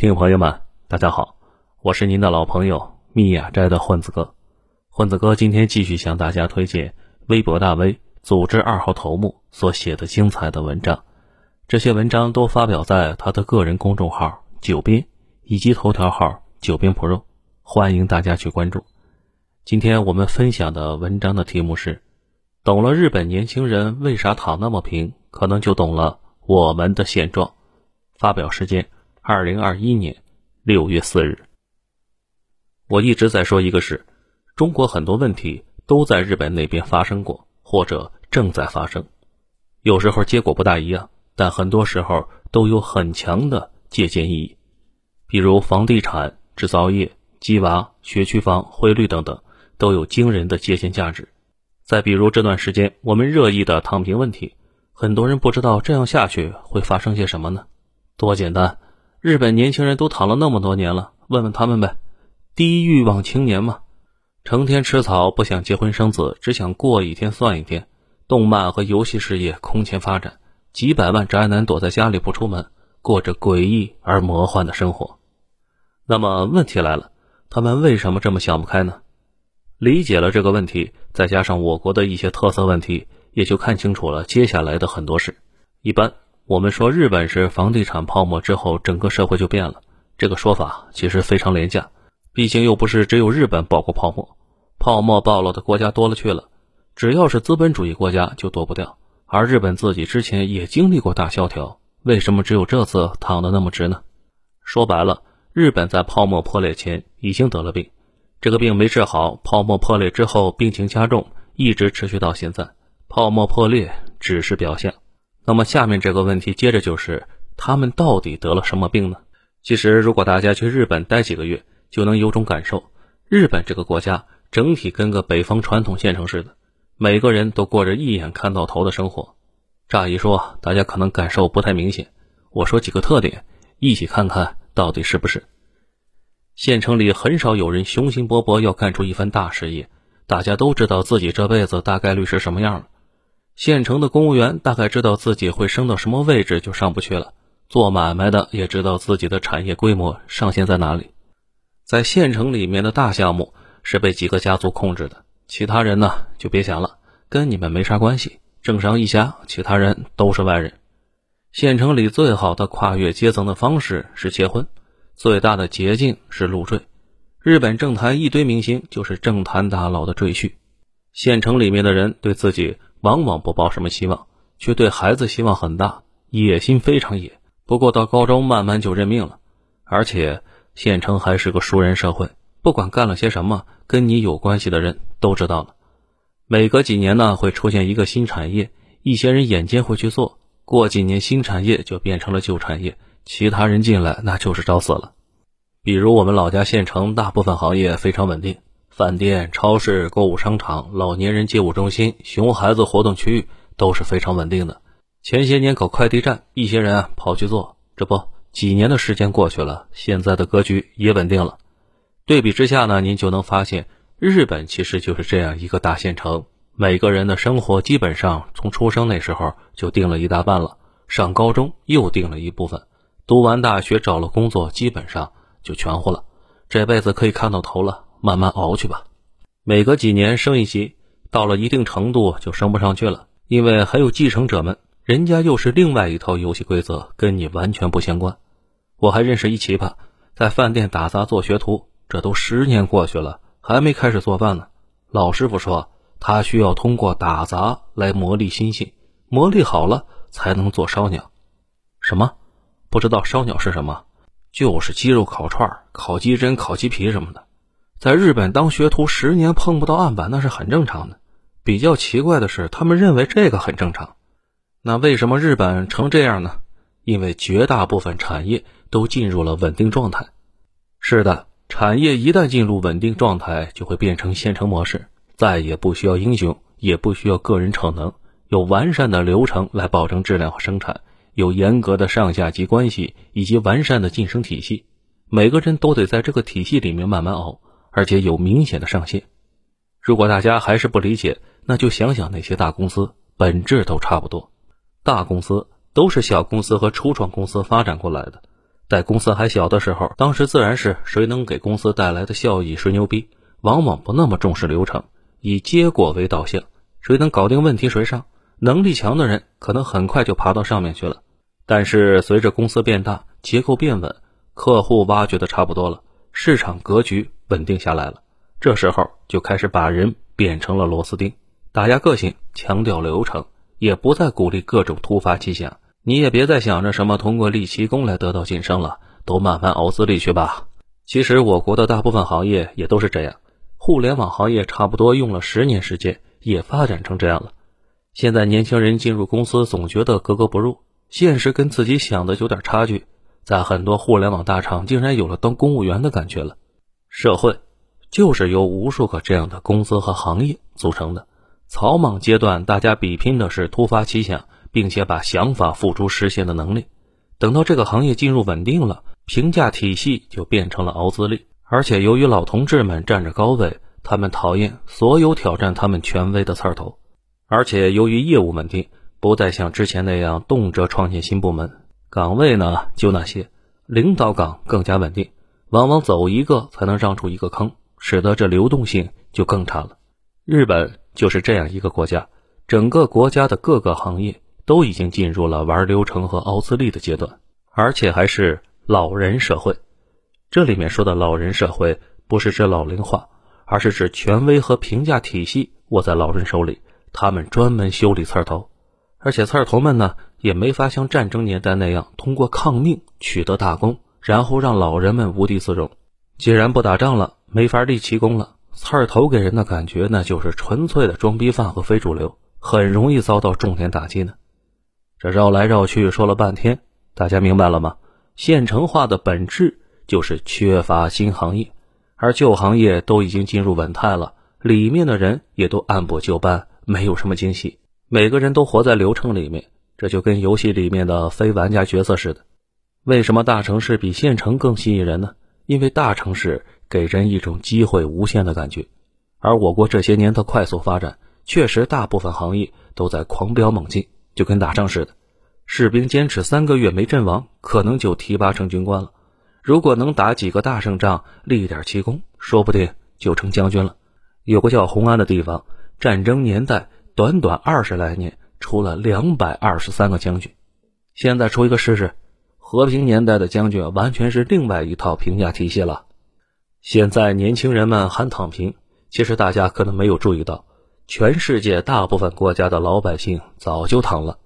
听众朋友们，大家好，我是您的老朋友密雅斋的混子哥。混子哥今天继续向大家推荐微博大 V 组织二号头目所写的精彩的文章。这些文章都发表在他的个人公众号“九编”以及头条号“九编 Pro”，欢迎大家去关注。今天我们分享的文章的题目是：懂了日本年轻人为啥躺那么平，可能就懂了我们的现状。发表时间：二零二一年六月四日。我一直在说一个事：中国很多问题都在日本那边发生过，或者正在发生。有时候结果不大一样，但很多时候都有很强的借鉴意义。比如房地产、制造业、鸡娃、学区房、汇率等等。都有惊人的借鉴价值。再比如这段时间我们热议的躺平问题，很多人不知道这样下去会发生些什么呢？多简单，日本年轻人都躺了那么多年了，问问他们呗。低欲望青年嘛，成天吃草，不想结婚生子，只想过一天算一天。动漫和游戏事业空前发展，几百万宅男躲在家里不出门，过着诡异而魔幻的生活。那么问题来了，他们为什么这么想不开呢？理解了这个问题，再加上我国的一些特色问题，也就看清楚了接下来的很多事。一般我们说日本是房地产泡沫之后，整个社会就变了，这个说法其实非常廉价。毕竟又不是只有日本爆过泡沫，泡沫暴露的国家多了去了，只要是资本主义国家就躲不掉。而日本自己之前也经历过大萧条，为什么只有这次躺得那么直呢？说白了，日本在泡沫破裂前已经得了病。这个病没治好，泡沫破裂之后病情加重，一直持续到现在。泡沫破裂只是表象，那么下面这个问题接着就是：他们到底得了什么病呢？其实，如果大家去日本待几个月，就能有种感受。日本这个国家整体跟个北方传统县城似的，每个人都过着一眼看到头的生活。乍一说，大家可能感受不太明显。我说几个特点，一起看看到底是不是。县城里很少有人雄心勃勃要干出一番大事业，大家都知道自己这辈子大概率是什么样了。县城的公务员大概知道自己会升到什么位置就上不去了，做买卖的也知道自己的产业规模上限在哪里。在县城里面的大项目是被几个家族控制的，其他人呢就别想了，跟你们没啥关系。政商一家，其他人都是外人。县城里最好的跨越阶层的方式是结婚。最大的捷径是入赘，日本政坛一堆明星就是政坛大佬的赘婿。县城里面的人对自己往往不抱什么希望，却对孩子希望很大，野心非常野。不过到高中慢慢就认命了。而且县城还是个熟人社会，不管干了些什么，跟你有关系的人都知道了。每隔几年呢，会出现一个新产业，一些人眼尖会去做，过几年新产业就变成了旧产业。其他人进来那就是找死了。比如我们老家县城，大部分行业非常稳定，饭店、超市、购物商场、老年人接物中心、熊孩子活动区域都是非常稳定的。前些年搞快递站，一些人啊跑去做，这不几年的时间过去了，现在的格局也稳定了。对比之下呢，您就能发现，日本其实就是这样一个大县城，每个人的生活基本上从出生那时候就定了一大半了，上高中又定了一部分。读完大学找了工作，基本上就全乎了，这辈子可以看到头了，慢慢熬去吧。每隔几年升一级，到了一定程度就升不上去了，因为还有继承者们，人家又是另外一套游戏规则，跟你完全不相关。我还认识一奇葩，在饭店打杂做学徒，这都十年过去了，还没开始做饭呢。老师傅说，他需要通过打杂来磨砺心性，磨砺好了才能做烧鸟。什么？不知道烧鸟是什么，就是鸡肉烤串、烤鸡胗、烤鸡皮什么的。在日本当学徒十年碰不到案板，那是很正常的。比较奇怪的是，他们认为这个很正常。那为什么日本成这样呢？因为绝大部分产业都进入了稳定状态。是的，产业一旦进入稳定状态，就会变成现成模式，再也不需要英雄，也不需要个人逞能，有完善的流程来保证质量和生产。有严格的上下级关系以及完善的晋升体系，每个人都得在这个体系里面慢慢熬，而且有明显的上限。如果大家还是不理解，那就想想那些大公司，本质都差不多。大公司都是小公司和初创公司发展过来的，在公司还小的时候，当时自然是谁能给公司带来的效益谁牛逼，往往不那么重视流程，以结果为导向，谁能搞定问题谁上。能力强的人可能很快就爬到上面去了。但是随着公司变大，结构变稳，客户挖掘的差不多了，市场格局稳定下来了，这时候就开始把人变成了螺丝钉，打压个性，强调流程，也不再鼓励各种突发奇想。你也别再想着什么通过立奇功来得到晋升了，都慢慢熬资历去吧。其实我国的大部分行业也都是这样，互联网行业差不多用了十年时间，也发展成这样了。现在年轻人进入公司总觉得格格不入，现实跟自己想的有点差距，在很多互联网大厂竟然有了当公务员的感觉了。社会就是由无数个这样的公司和行业组成的，草莽阶段大家比拼的是突发奇想。并且把想法付诸实现的能力，等到这个行业进入稳定了，评价体系就变成了熬资历。而且由于老同志们占着高位，他们讨厌所有挑战他们权威的刺儿头。而且由于业务稳定，不再像之前那样动辄创建新部门，岗位呢就那些，领导岗更加稳定，往往走一个才能让出一个坑，使得这流动性就更差了。日本就是这样一个国家，整个国家的各个行业。都已经进入了玩流程和熬资历的阶段，而且还是老人社会。这里面说的老人社会，不是指老龄化，而是指权威和评价体系握在老人手里，他们专门修理刺儿头，而且刺儿头们呢，也没法像战争年代那样通过抗命取得大功，然后让老人们无地自容。既然不打仗了，没法立奇功了，刺儿头给人的感觉那就是纯粹的装逼犯和非主流，很容易遭到重点打击呢。这绕来绕去说了半天，大家明白了吗？县城化的本质就是缺乏新行业，而旧行业都已经进入稳态了，里面的人也都按部就班，没有什么惊喜。每个人都活在流程里面，这就跟游戏里面的非玩家角色似的。为什么大城市比县城更吸引人呢？因为大城市给人一种机会无限的感觉，而我国这些年的快速发展，确实大部分行业都在狂飙猛进。就跟打仗似的，士兵坚持三个月没阵亡，可能就提拔成军官了。如果能打几个大胜仗，立点奇功，说不定就成将军了。有个叫红安的地方，战争年代短短二十来年，出了两百二十三个将军。现在出一个试试，和平年代的将军完全是另外一套评价体系了。现在年轻人们喊躺平，其实大家可能没有注意到。全世界大部分国家的老百姓早就躺了，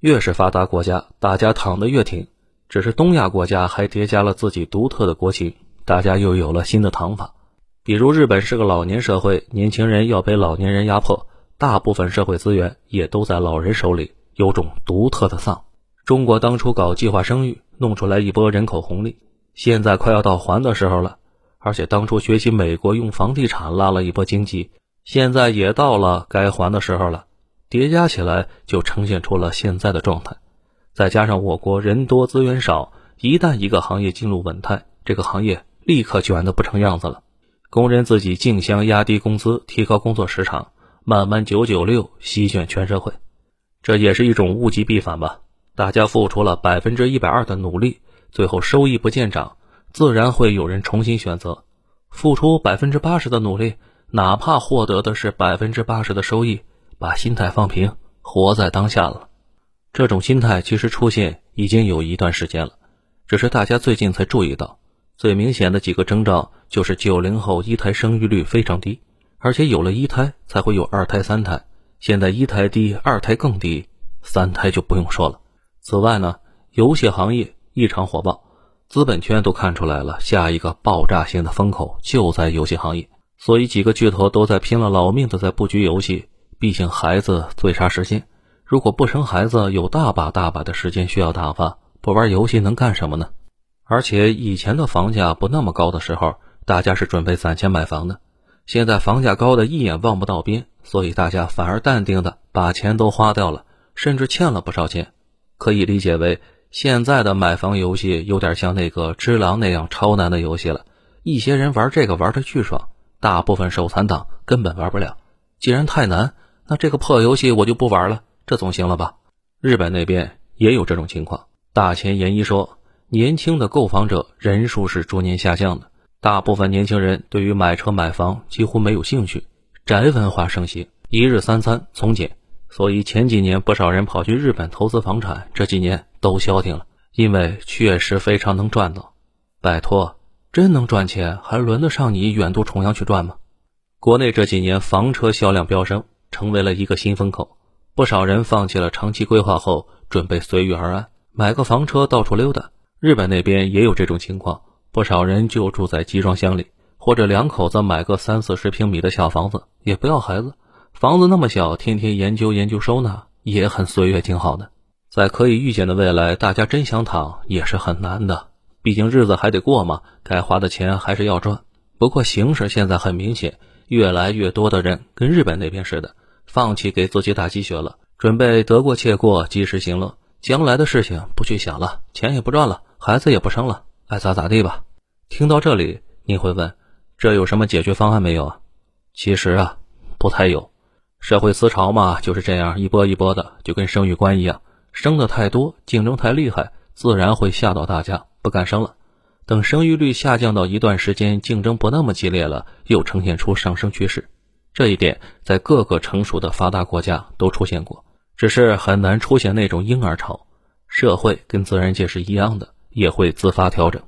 越是发达国家，大家躺得越挺。只是东亚国家还叠加了自己独特的国情，大家又有了新的躺法。比如日本是个老年社会，年轻人要被老年人压迫，大部分社会资源也都在老人手里，有种独特的丧。中国当初搞计划生育，弄出来一波人口红利，现在快要到还的时候了。而且当初学习美国用房地产拉了一波经济。现在也到了该还的时候了，叠加起来就呈现出了现在的状态。再加上我国人多资源少，一旦一个行业进入稳态，这个行业立刻卷得不成样子了。工人自己竞相压低工资，提高工作时长，慢慢九九六席卷全社会。这也是一种物极必反吧？大家付出了百分之一百二的努力，最后收益不见涨，自然会有人重新选择付出百分之八十的努力。哪怕获得的是百分之八十的收益，把心态放平，活在当下了。这种心态其实出现已经有一段时间了，只是大家最近才注意到。最明显的几个征兆就是九零后一胎生育率非常低，而且有了一胎才会有二胎、三胎。现在一胎低，二胎更低，三胎就不用说了。此外呢，游戏行业异常火爆，资本圈都看出来了，下一个爆炸性的风口就在游戏行业。所以几个巨头都在拼了老命的在布局游戏，毕竟孩子最差时间。如果不生孩子，有大把大把的时间需要打发，不玩游戏能干什么呢？而且以前的房价不那么高的时候，大家是准备攒钱买房的。现在房价高的一眼望不到边，所以大家反而淡定的把钱都花掉了，甚至欠了不少钱。可以理解为，现在的买房游戏有点像那个《只狼》那样超难的游戏了。一些人玩这个玩的巨爽。大部分手残党根本玩不了，既然太难，那这个破游戏我就不玩了，这总行了吧？日本那边也有这种情况。大前研一说，年轻的购房者人数是逐年下降的，大部分年轻人对于买车买房几乎没有兴趣，宅文化盛行，一日三餐从简，所以前几年不少人跑去日本投资房产，这几年都消停了，因为确实非常能赚到。拜托，真能赚钱，还轮得上你远渡重洋去赚吗？国内这几年房车销量飙升，成为了一个新风口。不少人放弃了长期规划后，准备随遇而安，买个房车到处溜达。日本那边也有这种情况，不少人就住在集装箱里，或者两口子买个三四十平米的小房子，也不要孩子。房子那么小，天天研究研究收纳，也很岁月静好的。在可以预见的未来，大家真想躺也是很难的，毕竟日子还得过嘛，该花的钱还是要赚。不过形势现在很明显。越来越多的人跟日本那边似的，放弃给自己打鸡血了，准备得过且过，及时行乐，将来的事情不去想了，钱也不赚了，孩子也不生了，爱咋咋地吧。听到这里，你会问，这有什么解决方案没有啊？其实啊，不太有。社会思潮嘛，就是这样一波一波的，就跟生育观一样，生的太多，竞争太厉害，自然会吓到大家，不敢生了。等生育率下降到一段时间，竞争不那么激烈了，又呈现出上升趋势。这一点在各个成熟的发达国家都出现过，只是很难出现那种婴儿潮。社会跟自然界是一样的，也会自发调整。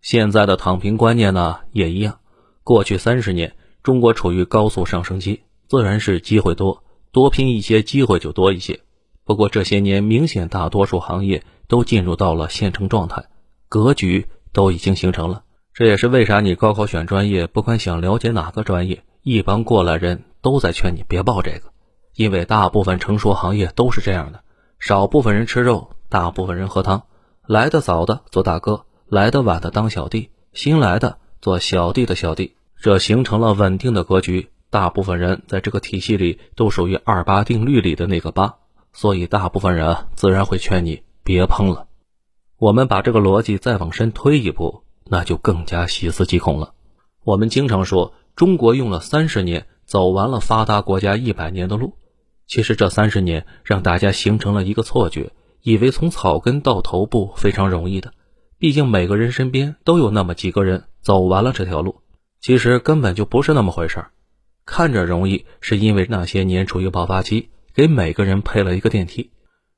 现在的躺平观念呢，也一样。过去三十年，中国处于高速上升期，自然是机会多，多拼一些，机会就多一些。不过这些年，明显大多数行业都进入到了现成状态，格局。都已经形成了，这也是为啥你高考选专业，不管想了解哪个专业，一帮过来人都在劝你别报这个，因为大部分成熟行业都是这样的，少部分人吃肉，大部分人喝汤，来的早的做大哥，来的晚的当小弟，新来的做小弟的小弟，这形成了稳定的格局。大部分人在这个体系里都属于二八定律里的那个八，所以大部分人，自然会劝你别碰了。我们把这个逻辑再往深推一步，那就更加细思极恐了。我们经常说，中国用了三十年走完了发达国家一百年的路。其实这三十年让大家形成了一个错觉，以为从草根到头部非常容易的。毕竟每个人身边都有那么几个人走完了这条路。其实根本就不是那么回事儿。看着容易，是因为那些年处于爆发期，给每个人配了一个电梯。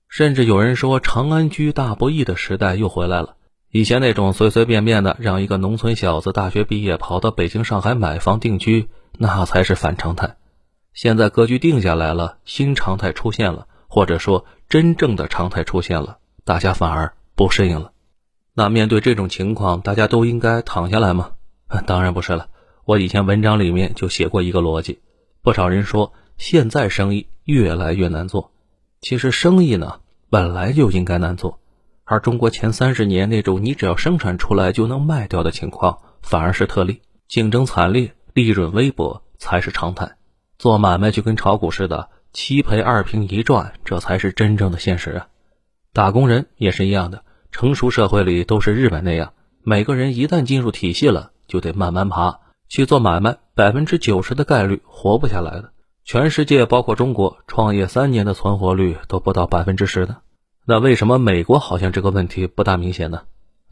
甚至有人说，长安居大不易的时代又回来了。以前那种随随便便的让一个农村小子大学毕业跑到北京、上海买房定居，那才是反常态。现在格局定下来了，新常态出现了，或者说真正的常态出现了，大家反而不适应了。那面对这种情况，大家都应该躺下来吗？当然不是了。我以前文章里面就写过一个逻辑，不少人说现在生意越来越难做。其实生意呢本来就应该难做，而中国前三十年那种你只要生产出来就能卖掉的情况反而是特例，竞争惨烈，利润微薄才是常态。做买卖就跟炒股似的，七赔二平一赚，这才是真正的现实啊！打工人也是一样的，成熟社会里都是日本那样，每个人一旦进入体系了，就得慢慢爬去做买卖，百分之九十的概率活不下来的。全世界包括中国，创业三年的存活率都不到百分之十的。那为什么美国好像这个问题不大明显呢？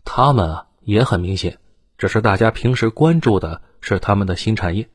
他们啊也很明显，只是大家平时关注的是他们的新产业。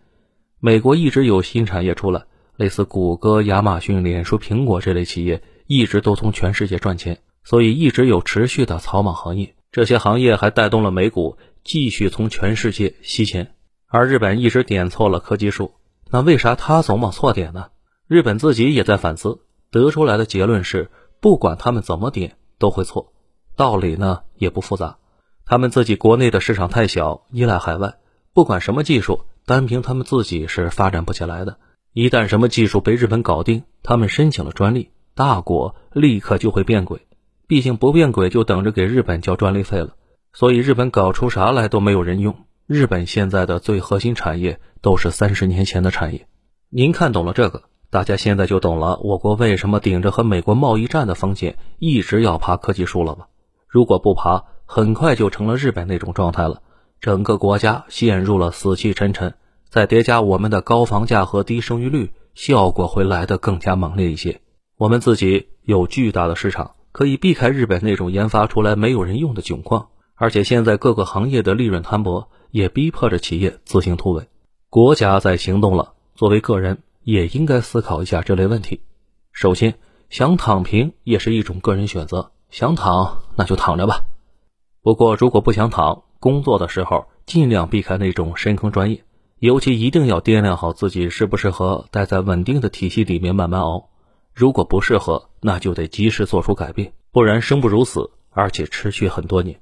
美国一直有新产业出来，类似谷歌、亚马逊、脸书、苹果这类企业，一直都从全世界赚钱，所以一直有持续的草莽行业。这些行业还带动了美股继续从全世界吸钱，而日本一直点错了科技树。那为啥他总往错点呢？日本自己也在反思，得出来的结论是，不管他们怎么点都会错。道理呢也不复杂，他们自己国内的市场太小，依赖海外，不管什么技术，单凭他们自己是发展不起来的。一旦什么技术被日本搞定，他们申请了专利，大国立刻就会变轨，毕竟不变轨就等着给日本交专利费了。所以日本搞出啥来都没有人用。日本现在的最核心产业都是三十年前的产业，您看懂了这个，大家现在就懂了我国为什么顶着和美国贸易战的风险一直要爬科技树了吧？如果不爬，很快就成了日本那种状态了，整个国家陷入了死气沉沉。再叠加我们的高房价和低生育率，效果会来得更加猛烈一些。我们自己有巨大的市场，可以避开日本那种研发出来没有人用的窘况。而且现在各个行业的利润摊薄，也逼迫着企业自行突围。国家在行动了，作为个人也应该思考一下这类问题。首先，想躺平也是一种个人选择，想躺那就躺着吧。不过，如果不想躺，工作的时候尽量避开那种深坑专业，尤其一定要掂量好自己适不适合待在稳定的体系里面慢慢熬。如果不适合，那就得及时做出改变，不然生不如死，而且持续很多年。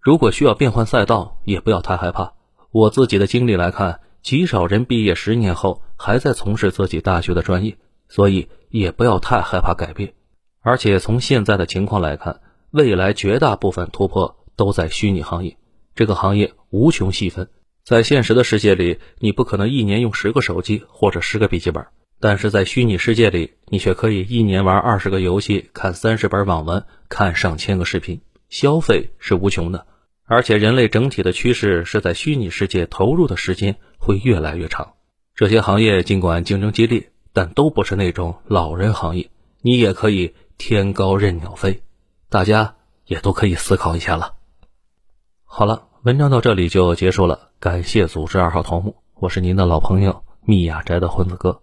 如果需要变换赛道，也不要太害怕。我自己的经历来看。极少人毕业十年后还在从事自己大学的专业，所以也不要太害怕改变。而且从现在的情况来看，未来绝大部分突破都在虚拟行业。这个行业无穷细分，在现实的世界里，你不可能一年用十个手机或者十个笔记本，但是在虚拟世界里，你却可以一年玩二十个游戏，看三十本网文，看上千个视频，消费是无穷的。而且人类整体的趋势是在虚拟世界投入的时间会越来越长。这些行业尽管竞争激烈，但都不是那种老人行业，你也可以天高任鸟飞。大家也都可以思考一下了。好了，文章到这里就结束了。感谢组织二号头目，我是您的老朋友密雅斋的混子哥。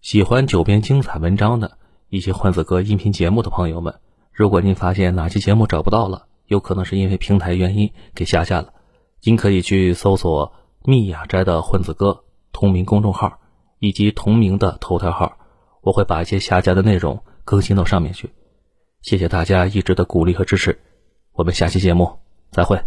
喜欢九编精彩文章的以及混子哥音频节目的朋友们，如果您发现哪期节目找不到了，有可能是因为平台原因给下架了，您可以去搜索“密雅斋的混子哥”同名公众号以及同名的头条号，我会把一些下架的内容更新到上面去。谢谢大家一直的鼓励和支持，我们下期节目再会。